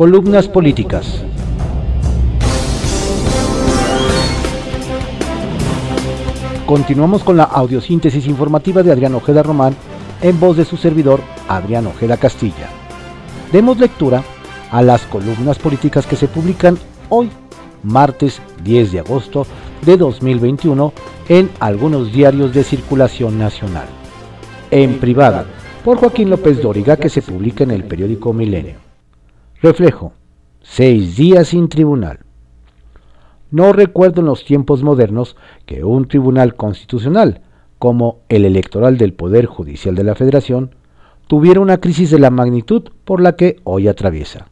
Columnas políticas. Continuamos con la audiosíntesis informativa de Adrián Ojeda Román en voz de su servidor Adrián Ojeda Castilla. Demos lectura a las columnas políticas que se publican hoy, martes 10 de agosto de 2021, en algunos diarios de circulación nacional. En privado, por Joaquín López Dóriga, que se publica en el periódico Milenio. Reflejo. Seis días sin tribunal. No recuerdo en los tiempos modernos que un tribunal constitucional, como el electoral del Poder Judicial de la Federación, tuviera una crisis de la magnitud por la que hoy atraviesa.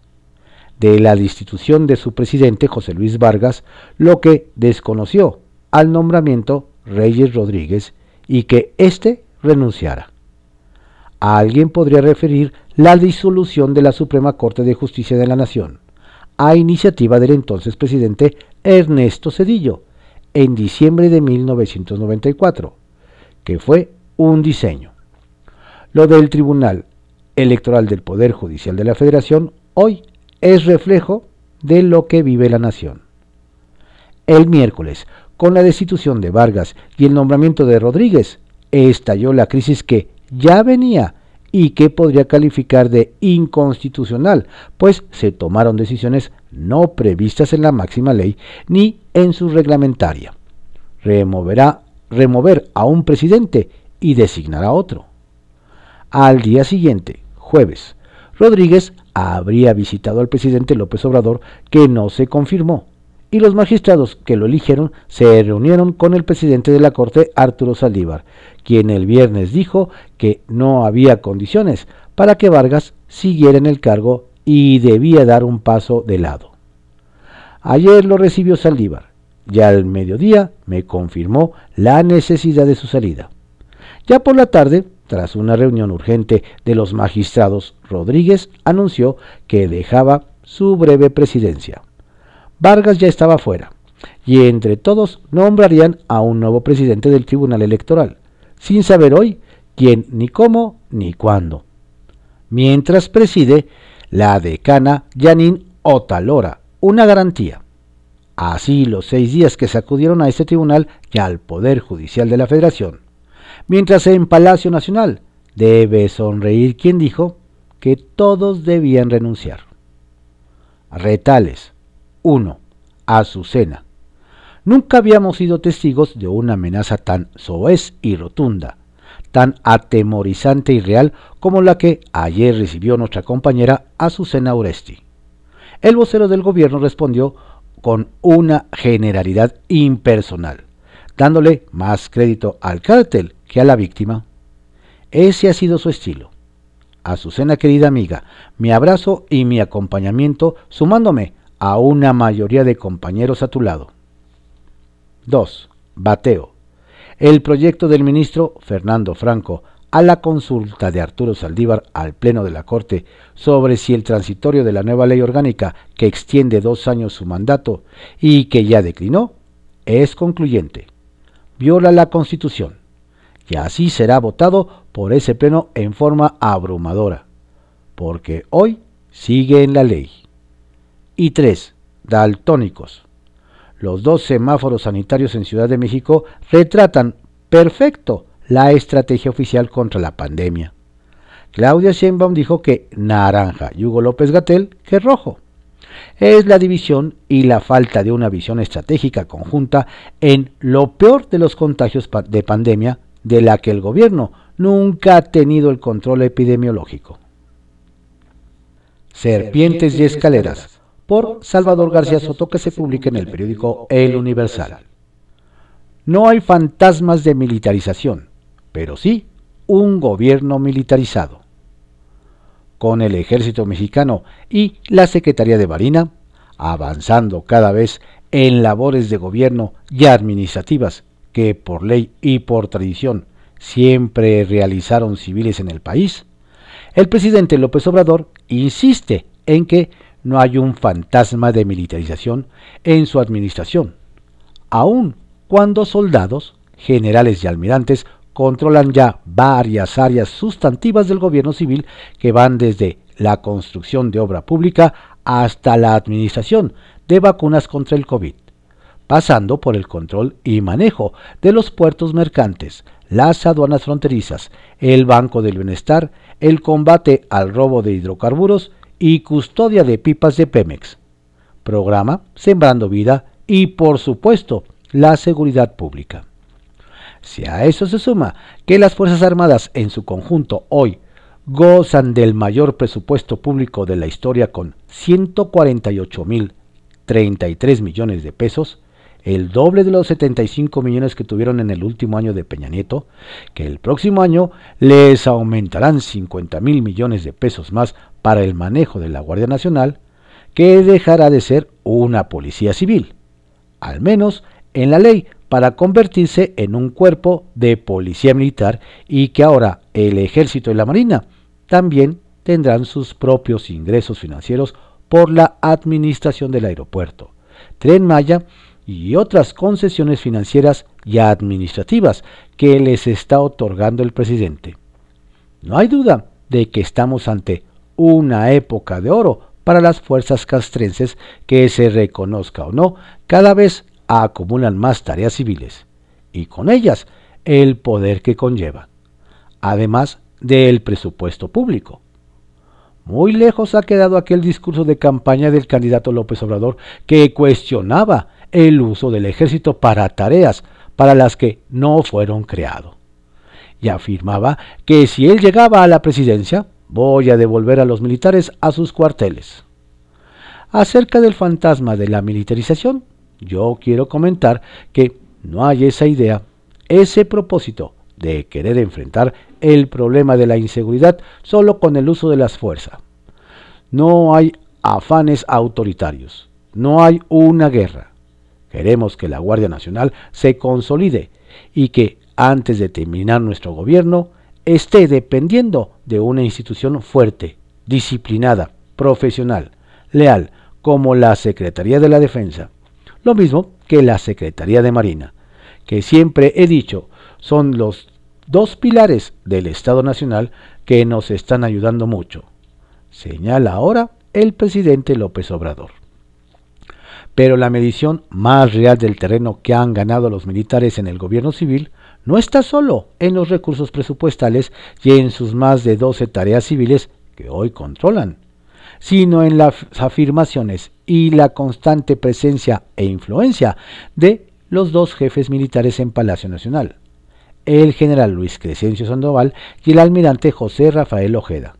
De la destitución de su presidente José Luis Vargas, lo que desconoció al nombramiento Reyes Rodríguez y que éste renunciara. A alguien podría referir la disolución de la Suprema Corte de Justicia de la Nación, a iniciativa del entonces presidente Ernesto Cedillo, en diciembre de 1994, que fue un diseño. Lo del Tribunal Electoral del Poder Judicial de la Federación hoy es reflejo de lo que vive la nación. El miércoles, con la destitución de Vargas y el nombramiento de Rodríguez, estalló la crisis que ya venía y que podría calificar de inconstitucional, pues se tomaron decisiones no previstas en la máxima ley ni en su reglamentaria. Removerá, remover a un presidente y designar a otro. Al día siguiente, jueves, Rodríguez habría visitado al presidente López Obrador, que no se confirmó, y los magistrados que lo eligieron se reunieron con el presidente de la Corte, Arturo Saldívar, quien el viernes dijo que no había condiciones para que Vargas siguiera en el cargo y debía dar un paso de lado. Ayer lo recibió Saldívar y al mediodía me confirmó la necesidad de su salida. Ya por la tarde, tras una reunión urgente de los magistrados, Rodríguez anunció que dejaba su breve presidencia. Vargas ya estaba fuera, y entre todos nombrarían a un nuevo presidente del Tribunal Electoral, sin saber hoy quién, ni cómo, ni cuándo. Mientras preside la decana Janine Otalora, una garantía. Así los seis días que sacudieron a este tribunal y al Poder Judicial de la Federación. Mientras en Palacio Nacional debe sonreír quien dijo que todos debían renunciar. Retales 1. Azucena. Nunca habíamos sido testigos de una amenaza tan soez y rotunda, tan atemorizante y real como la que ayer recibió nuestra compañera Azucena Oresti. El vocero del gobierno respondió con una generalidad impersonal, dándole más crédito al cártel que a la víctima. Ese ha sido su estilo. Azucena querida amiga, mi abrazo y mi acompañamiento sumándome a una mayoría de compañeros a tu lado. 2. Bateo. El proyecto del ministro Fernando Franco a la consulta de Arturo Saldívar al Pleno de la Corte sobre si el transitorio de la nueva ley orgánica que extiende dos años su mandato y que ya declinó es concluyente. Viola la Constitución y así será votado por ese Pleno en forma abrumadora, porque hoy sigue en la ley. Y tres, daltónicos. Los dos semáforos sanitarios en Ciudad de México retratan perfecto la estrategia oficial contra la pandemia. Claudia Sheinbaum dijo que naranja y Hugo López Gatel que rojo. Es la división y la falta de una visión estratégica conjunta en lo peor de los contagios de pandemia de la que el gobierno nunca ha tenido el control epidemiológico. Serpientes y escaleras por Salvador García Soto que se publica en el periódico El Universal. No hay fantasmas de militarización, pero sí un gobierno militarizado. Con el ejército mexicano y la Secretaría de Marina avanzando cada vez en labores de gobierno y administrativas que por ley y por tradición siempre realizaron civiles en el país, el presidente López Obrador insiste en que no hay un fantasma de militarización en su administración, aun cuando soldados, generales y almirantes controlan ya varias áreas sustantivas del gobierno civil que van desde la construcción de obra pública hasta la administración de vacunas contra el COVID, pasando por el control y manejo de los puertos mercantes, las aduanas fronterizas, el Banco del Bienestar, el combate al robo de hidrocarburos y custodia de pipas de Pemex. Programa Sembrando Vida y, por supuesto, la seguridad pública. Si a eso se suma que las Fuerzas Armadas en su conjunto hoy gozan del mayor presupuesto público de la historia con 148.033 millones de pesos, el doble de los 75 millones que tuvieron en el último año de Peña Nieto, que el próximo año les aumentarán 50 mil millones de pesos más para el manejo de la Guardia Nacional, que dejará de ser una policía civil, al menos en la ley, para convertirse en un cuerpo de policía militar y que ahora el ejército y la marina también tendrán sus propios ingresos financieros por la administración del aeropuerto, Tren Maya y otras concesiones financieras y administrativas que les está otorgando el presidente. No hay duda de que estamos ante una época de oro para las fuerzas castrenses que se reconozca o no, cada vez acumulan más tareas civiles y con ellas el poder que conlleva. Además, del presupuesto público. Muy lejos ha quedado aquel discurso de campaña del candidato López Obrador que cuestionaba el uso del ejército para tareas para las que no fueron creados. Y afirmaba que si él llegaba a la presidencia, voy a devolver a los militares a sus cuarteles. Acerca del fantasma de la militarización, yo quiero comentar que no hay esa idea, ese propósito de querer enfrentar el problema de la inseguridad solo con el uso de las fuerzas. No hay afanes autoritarios, no hay una guerra. Queremos que la Guardia Nacional se consolide y que antes de terminar nuestro gobierno esté dependiendo de una institución fuerte, disciplinada, profesional, leal, como la Secretaría de la Defensa, lo mismo que la Secretaría de Marina, que siempre he dicho son los dos pilares del Estado Nacional que nos están ayudando mucho, señala ahora el presidente López Obrador. Pero la medición más real del terreno que han ganado los militares en el gobierno civil no está solo en los recursos presupuestales y en sus más de 12 tareas civiles que hoy controlan, sino en las afirmaciones y la constante presencia e influencia de los dos jefes militares en Palacio Nacional, el general Luis Crescencio Sandoval y el almirante José Rafael Ojeda,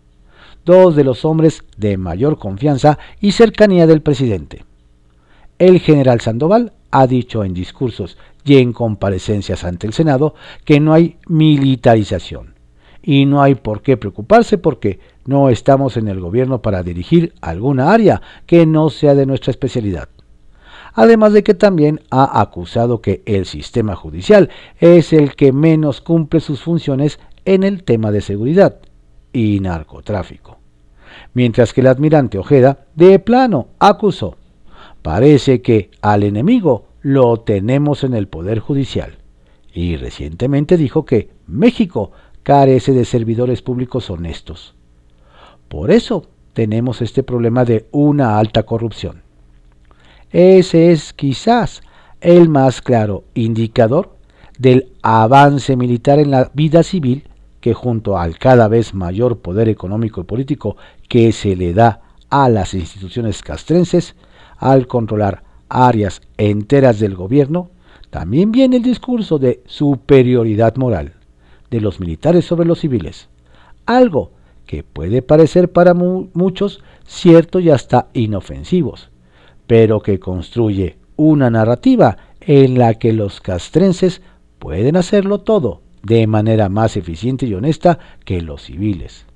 dos de los hombres de mayor confianza y cercanía del presidente. El general Sandoval ha dicho en discursos y en comparecencias ante el Senado que no hay militarización y no hay por qué preocuparse porque no estamos en el gobierno para dirigir alguna área que no sea de nuestra especialidad además de que también ha acusado que el sistema judicial es el que menos cumple sus funciones en el tema de seguridad y narcotráfico. Mientras que el admirante Ojeda de plano acusó, parece que al enemigo lo tenemos en el Poder Judicial, y recientemente dijo que México carece de servidores públicos honestos. Por eso tenemos este problema de una alta corrupción. Ese es quizás el más claro indicador del avance militar en la vida civil que junto al cada vez mayor poder económico y político que se le da a las instituciones castrenses al controlar áreas enteras del gobierno, también viene el discurso de superioridad moral de los militares sobre los civiles, algo que puede parecer para muchos cierto y hasta inofensivos, pero que construye una narrativa en la que los castrenses pueden hacerlo todo de manera más eficiente y honesta que los civiles.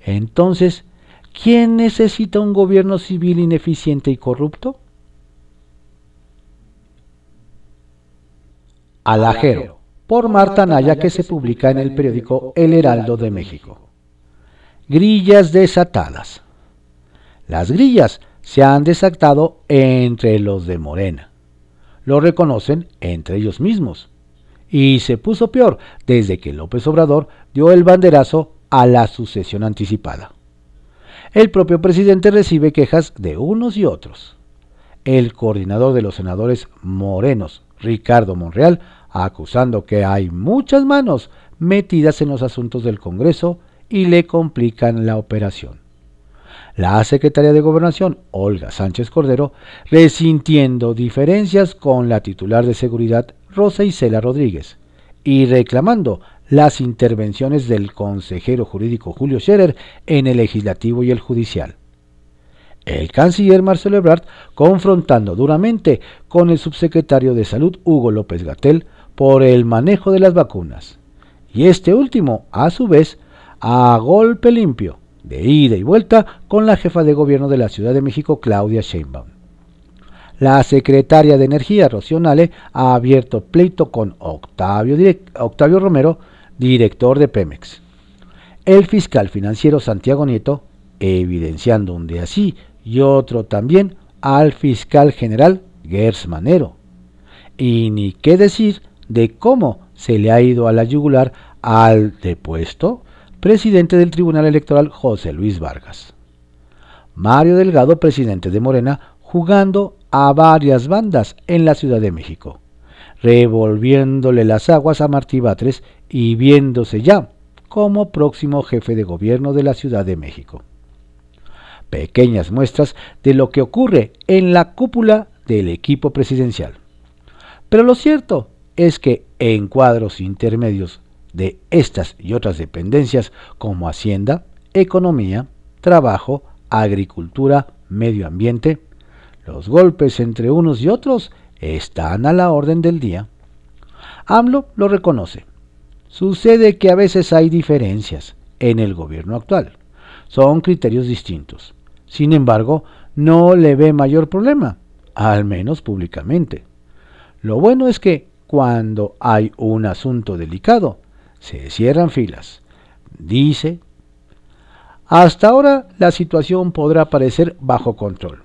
Entonces, ¿quién necesita un gobierno civil ineficiente y corrupto? Alajero, por Marta Naya, que se publica en el periódico El Heraldo de México. Grillas desatadas. Las grillas se han desactado entre los de Morena. Lo reconocen entre ellos mismos. Y se puso peor desde que López Obrador dio el banderazo a la sucesión anticipada. El propio presidente recibe quejas de unos y otros. El coordinador de los senadores morenos, Ricardo Monreal, acusando que hay muchas manos metidas en los asuntos del Congreso y le complican la operación. La secretaria de Gobernación, Olga Sánchez Cordero, resintiendo diferencias con la titular de Seguridad, Rosa Isela Rodríguez, y reclamando las intervenciones del consejero jurídico Julio Scherer en el legislativo y el judicial. El canciller Marcelo Ebrard confrontando duramente con el subsecretario de Salud Hugo López Gatel por el manejo de las vacunas. Y este último, a su vez, a golpe limpio, de ida y vuelta con la jefa de gobierno de la Ciudad de México, Claudia Sheinbaum. La secretaria de Energía, Rocío Nale, ha abierto pleito con Octavio, Octavio Romero, director de Pemex. El fiscal financiero Santiago Nieto, evidenciando un de así y otro también al fiscal general Gers Manero. Y ni qué decir de cómo se le ha ido a la yugular al depuesto presidente del Tribunal Electoral José Luis Vargas. Mario Delgado, presidente de Morena, jugando a varias bandas en la Ciudad de México, revolviéndole las aguas a Martí Batres y viéndose ya como próximo jefe de gobierno de la Ciudad de México. Pequeñas muestras de lo que ocurre en la cúpula del equipo presidencial. Pero lo cierto es que en cuadros intermedios de estas y otras dependencias como Hacienda, Economía, Trabajo, Agricultura, Medio Ambiente, los golpes entre unos y otros están a la orden del día. AMLO lo reconoce. Sucede que a veces hay diferencias en el gobierno actual. Son criterios distintos. Sin embargo, no le ve mayor problema, al menos públicamente. Lo bueno es que cuando hay un asunto delicado, se cierran filas. Dice, hasta ahora la situación podrá parecer bajo control.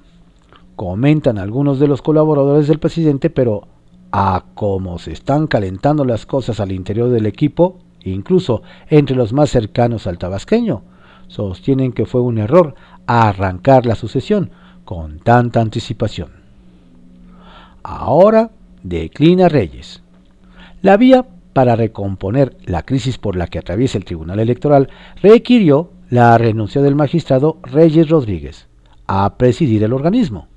Comentan algunos de los colaboradores del presidente, pero a cómo se están calentando las cosas al interior del equipo, incluso entre los más cercanos al tabasqueño, sostienen que fue un error arrancar la sucesión con tanta anticipación. Ahora declina Reyes. La vía para recomponer la crisis por la que atraviesa el Tribunal Electoral, requirió la renuncia del magistrado Reyes Rodríguez a presidir el organismo.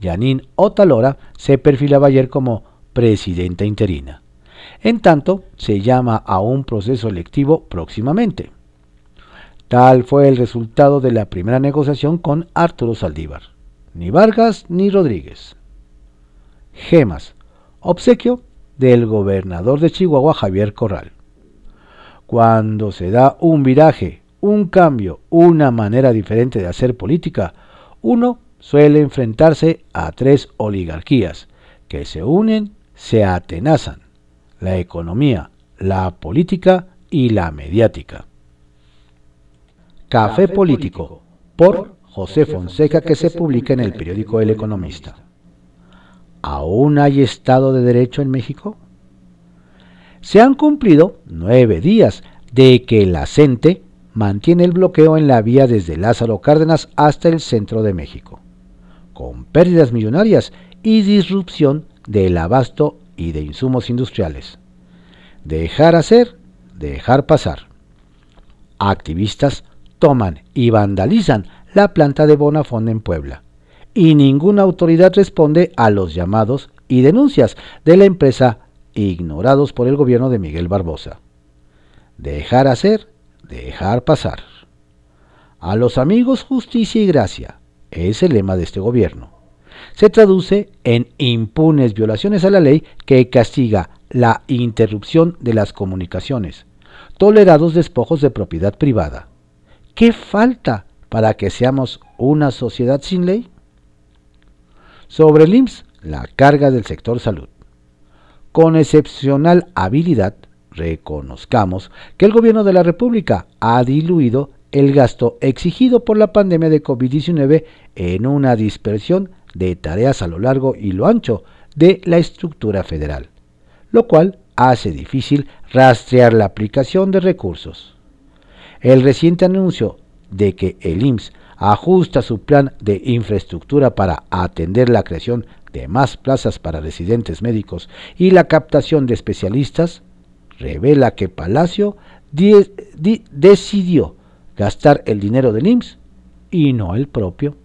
Yanín Otalora se perfilaba ayer como presidenta interina. En tanto, se llama a un proceso electivo próximamente. Tal fue el resultado de la primera negociación con Arturo Saldívar. Ni Vargas ni Rodríguez. Gemas. Obsequio del gobernador de Chihuahua, Javier Corral. Cuando se da un viraje, un cambio, una manera diferente de hacer política, uno suele enfrentarse a tres oligarquías que se unen, se atenazan. La economía, la política y la mediática. Café Político, por José Fonseca, que se publica en el periódico El Economista. ¿Aún hay Estado de Derecho en México? Se han cumplido nueve días de que la CENTE mantiene el bloqueo en la vía desde Lázaro Cárdenas hasta el centro de México, con pérdidas millonarias y disrupción del abasto y de insumos industriales. Dejar hacer, dejar pasar. Activistas toman y vandalizan la planta de Bonafón en Puebla y ninguna autoridad responde a los llamados y denuncias de la empresa ignorados por el gobierno de Miguel Barbosa. Dejar hacer, dejar pasar. A los amigos justicia y gracia es el lema de este gobierno. Se traduce en impunes violaciones a la ley que castiga la interrupción de las comunicaciones, tolerados despojos de propiedad privada. ¿Qué falta para que seamos una sociedad sin ley? Sobre el IMSS, la carga del sector salud. Con excepcional habilidad, reconozcamos que el gobierno de la República ha diluido el gasto exigido por la pandemia de COVID-19 en una dispersión de tareas a lo largo y lo ancho de la estructura federal, lo cual hace difícil rastrear la aplicación de recursos. El reciente anuncio de que el IMSS ajusta su plan de infraestructura para atender la creación de más plazas para residentes médicos y la captación de especialistas, revela que Palacio decidió gastar el dinero del IMSS y no el propio.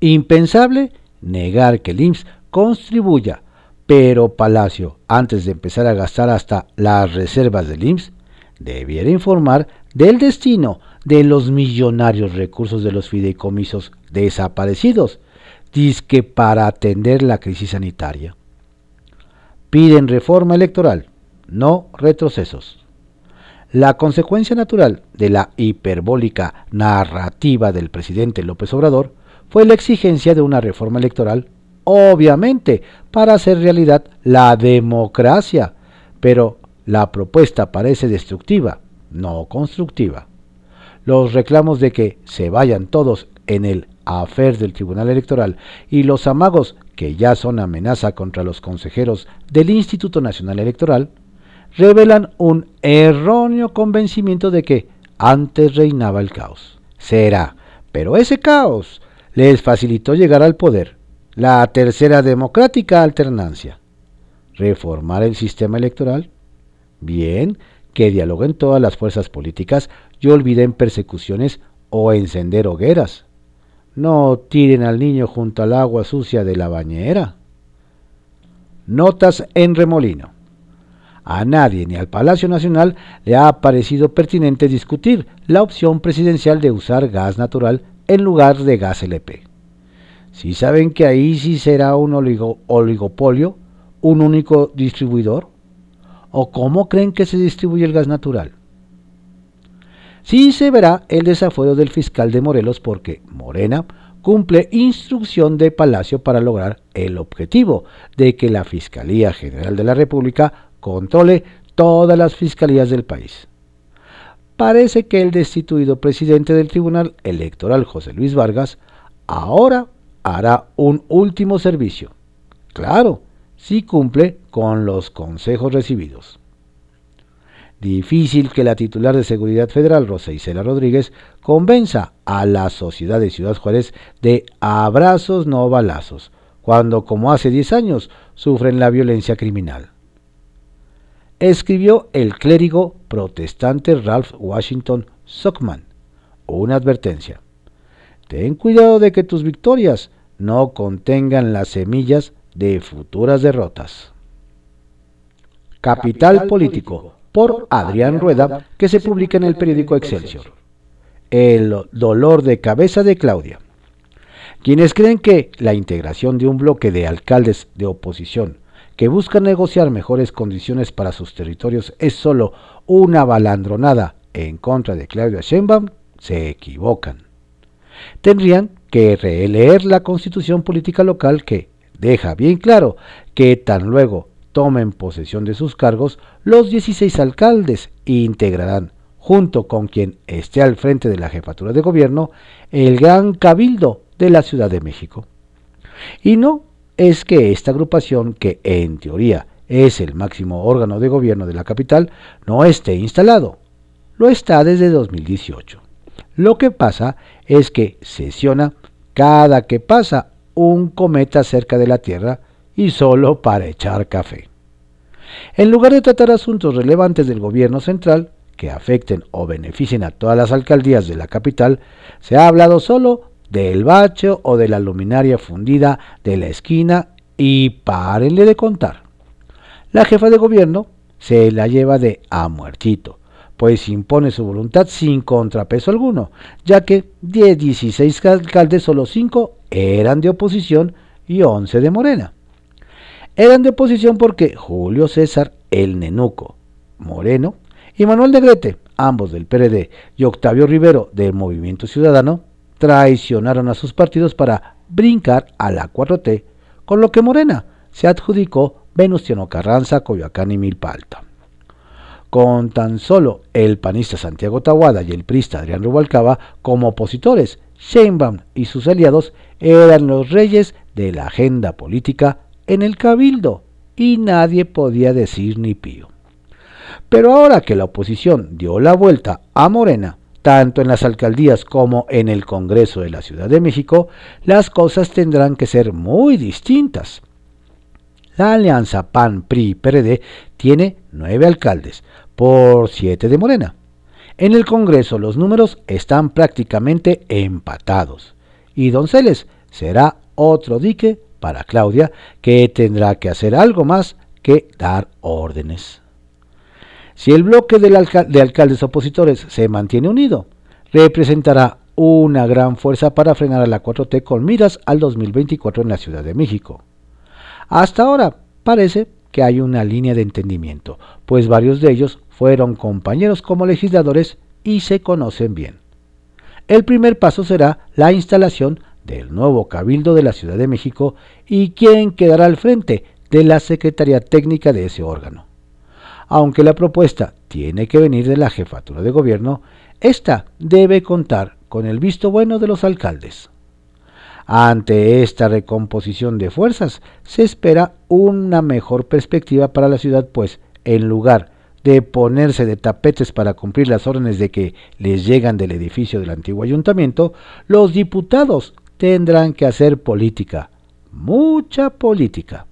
Impensable negar que el IMSS contribuya, pero Palacio, antes de empezar a gastar hasta las reservas del IMSS, debiera informar del destino de los millonarios recursos de los fideicomisos desaparecidos, disque para atender la crisis sanitaria. Piden reforma electoral, no retrocesos. La consecuencia natural de la hiperbólica narrativa del presidente López Obrador fue la exigencia de una reforma electoral, obviamente, para hacer realidad la democracia, pero la propuesta parece destructiva, no constructiva. Los reclamos de que se vayan todos en el afer del Tribunal Electoral y los amagos que ya son amenaza contra los consejeros del Instituto Nacional Electoral revelan un erróneo convencimiento de que antes reinaba el caos. Será, pero ese caos les facilitó llegar al poder, la tercera democrática alternancia. ¿Reformar el sistema electoral? Bien, que dialoguen todas las fuerzas políticas y olviden persecuciones o encender hogueras. No tiren al niño junto al agua sucia de la bañera. Notas en remolino. A nadie ni al Palacio Nacional le ha parecido pertinente discutir la opción presidencial de usar gas natural en lugar de gas LP. Si saben que ahí sí será un oligopolio, un único distribuidor, ¿o cómo creen que se distribuye el gas natural? Sí se verá el desafuero del fiscal de Morelos porque Morena cumple instrucción de Palacio para lograr el objetivo de que la Fiscalía General de la República controle todas las fiscalías del país. Parece que el destituido presidente del Tribunal Electoral, José Luis Vargas, ahora hará un último servicio. Claro, si cumple con los consejos recibidos. Difícil que la titular de Seguridad Federal, Rosa Isela Rodríguez, convenza a la sociedad de Ciudad Juárez de abrazos no balazos, cuando como hace 10 años sufren la violencia criminal escribió el clérigo protestante Ralph Washington Sockman una advertencia. Ten cuidado de que tus victorias no contengan las semillas de futuras derrotas. Capital Político, por Adrián Rueda, que se publica en el periódico Excelsior. El dolor de cabeza de Claudia. Quienes creen que la integración de un bloque de alcaldes de oposición que buscan negociar mejores condiciones para sus territorios es solo una balandronada en contra de Claudia Sheinbaum, se equivocan. Tendrían que releer la constitución política local que deja bien claro que tan luego tomen posesión de sus cargos, los 16 alcaldes integrarán, junto con quien esté al frente de la jefatura de gobierno, el gran cabildo de la Ciudad de México. Y no es que esta agrupación, que en teoría es el máximo órgano de gobierno de la capital, no esté instalado. Lo está desde 2018. Lo que pasa es que sesiona cada que pasa un cometa cerca de la Tierra y solo para echar café. En lugar de tratar asuntos relevantes del gobierno central, que afecten o beneficien a todas las alcaldías de la capital, se ha hablado solo del bacho o de la luminaria fundida de la esquina y párenle de contar. La jefa de gobierno se la lleva de a muertito, pues impone su voluntad sin contrapeso alguno, ya que de 16 alcaldes solo 5 eran de oposición y 11 de Morena. Eran de oposición porque Julio César el Nenuco, Moreno, y Manuel Negrete, ambos del PRD, y Octavio Rivero del Movimiento Ciudadano, traicionaron a sus partidos para brincar a la 4T, con lo que Morena se adjudicó Venustiano Carranza, Coyoacán y Milpa Alta. Con tan solo el panista Santiago Tahuada y el prista Adrián Rubalcaba como opositores, Sheinbaum y sus aliados eran los reyes de la agenda política en el cabildo y nadie podía decir ni pío. Pero ahora que la oposición dio la vuelta a Morena, tanto en las alcaldías como en el Congreso de la Ciudad de México, las cosas tendrán que ser muy distintas. La alianza PAN-PRI-PRD tiene nueve alcaldes, por siete de Morena. En el Congreso los números están prácticamente empatados. Y Donceles será otro dique para Claudia, que tendrá que hacer algo más que dar órdenes. Si el bloque de alcaldes opositores se mantiene unido, representará una gran fuerza para frenar a la 4T con miras al 2024 en la Ciudad de México. Hasta ahora parece que hay una línea de entendimiento, pues varios de ellos fueron compañeros como legisladores y se conocen bien. El primer paso será la instalación del nuevo Cabildo de la Ciudad de México y quien quedará al frente de la Secretaría Técnica de ese órgano. Aunque la propuesta tiene que venir de la jefatura de gobierno, esta debe contar con el visto bueno de los alcaldes. Ante esta recomposición de fuerzas, se espera una mejor perspectiva para la ciudad, pues en lugar de ponerse de tapetes para cumplir las órdenes de que les llegan del edificio del antiguo ayuntamiento, los diputados tendrán que hacer política, mucha política.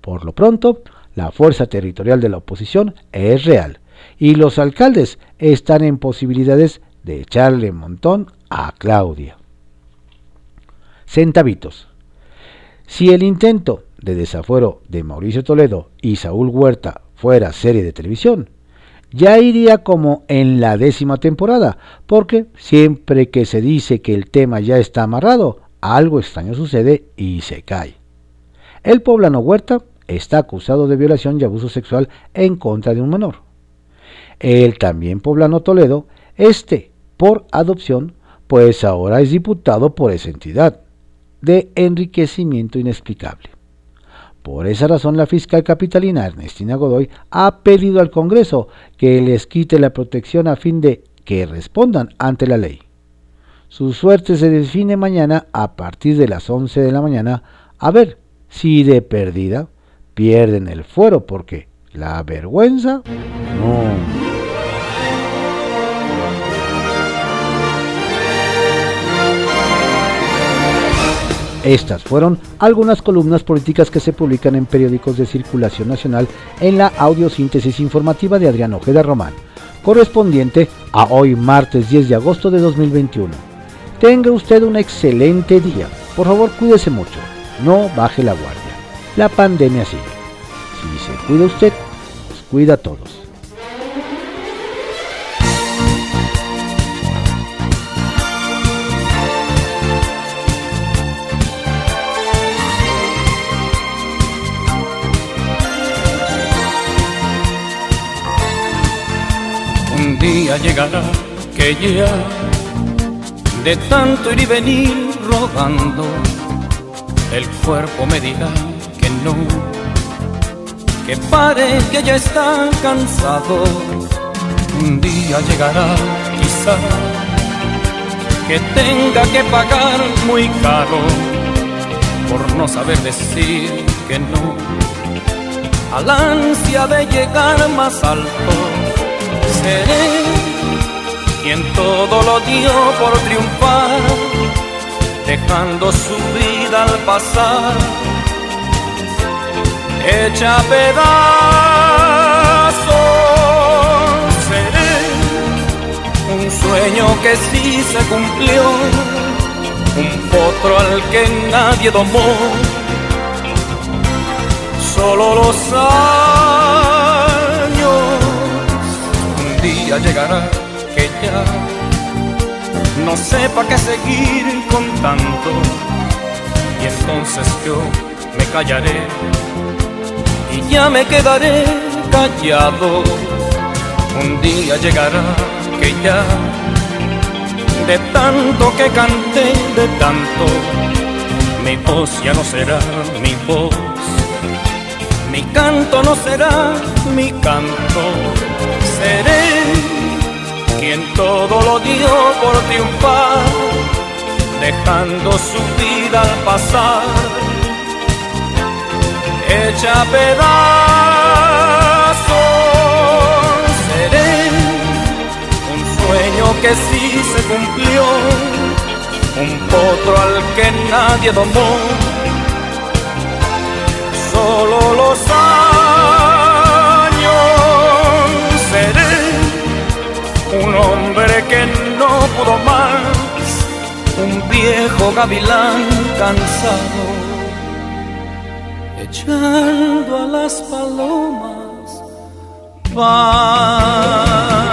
Por lo pronto, la fuerza territorial de la oposición es real y los alcaldes están en posibilidades de echarle montón a Claudia centavitos. Si el intento de desafuero de Mauricio Toledo y Saúl Huerta fuera serie de televisión, ya iría como en la décima temporada, porque siempre que se dice que el tema ya está amarrado, algo extraño sucede y se cae. El poblano Huerta está acusado de violación y abuso sexual en contra de un menor. El también poblano Toledo, este por adopción, pues ahora es diputado por esa entidad de enriquecimiento inexplicable. Por esa razón, la fiscal capitalina Ernestina Godoy ha pedido al Congreso que les quite la protección a fin de que respondan ante la ley. Su suerte se define mañana a partir de las 11 de la mañana, a ver si de perdida pierden el fuero, porque la vergüenza no. Estas fueron algunas columnas políticas que se publican en periódicos de circulación nacional en la audiosíntesis informativa de Adrián Ojeda Román, correspondiente a hoy martes 10 de agosto de 2021. Tenga usted un excelente día. Por favor, cuídese mucho. No baje la guardia. La pandemia sigue. Si se cuida usted, nos cuida a todos. día llegará que ya de tanto ir y venir rodando, el cuerpo me dirá que pare, que ya está cansado. Un día llegará, quizá, que tenga que pagar muy caro por no saber decir que no, al ansia de llegar más alto seré quien todo lo dio por triunfar, dejando su vida al pasar, hecha pedazos. Seré un sueño que sí se cumplió, un potro al que nadie domó, solo los llegará que ya no sepa qué seguir contando y entonces yo me callaré y ya me quedaré callado. Un día llegará que ya de tanto que canté, de tanto, mi voz ya no será mi voz, mi canto no será mi canto. Seré quien todo lo dio por triunfar, dejando su vida al pasar, hecha pedazos. Seré un sueño que sí se cumplió, un potro al que nadie domó. Solo los años seré un hombre que no pudo más, un viejo gavilán cansado, echando a las palomas. Paz.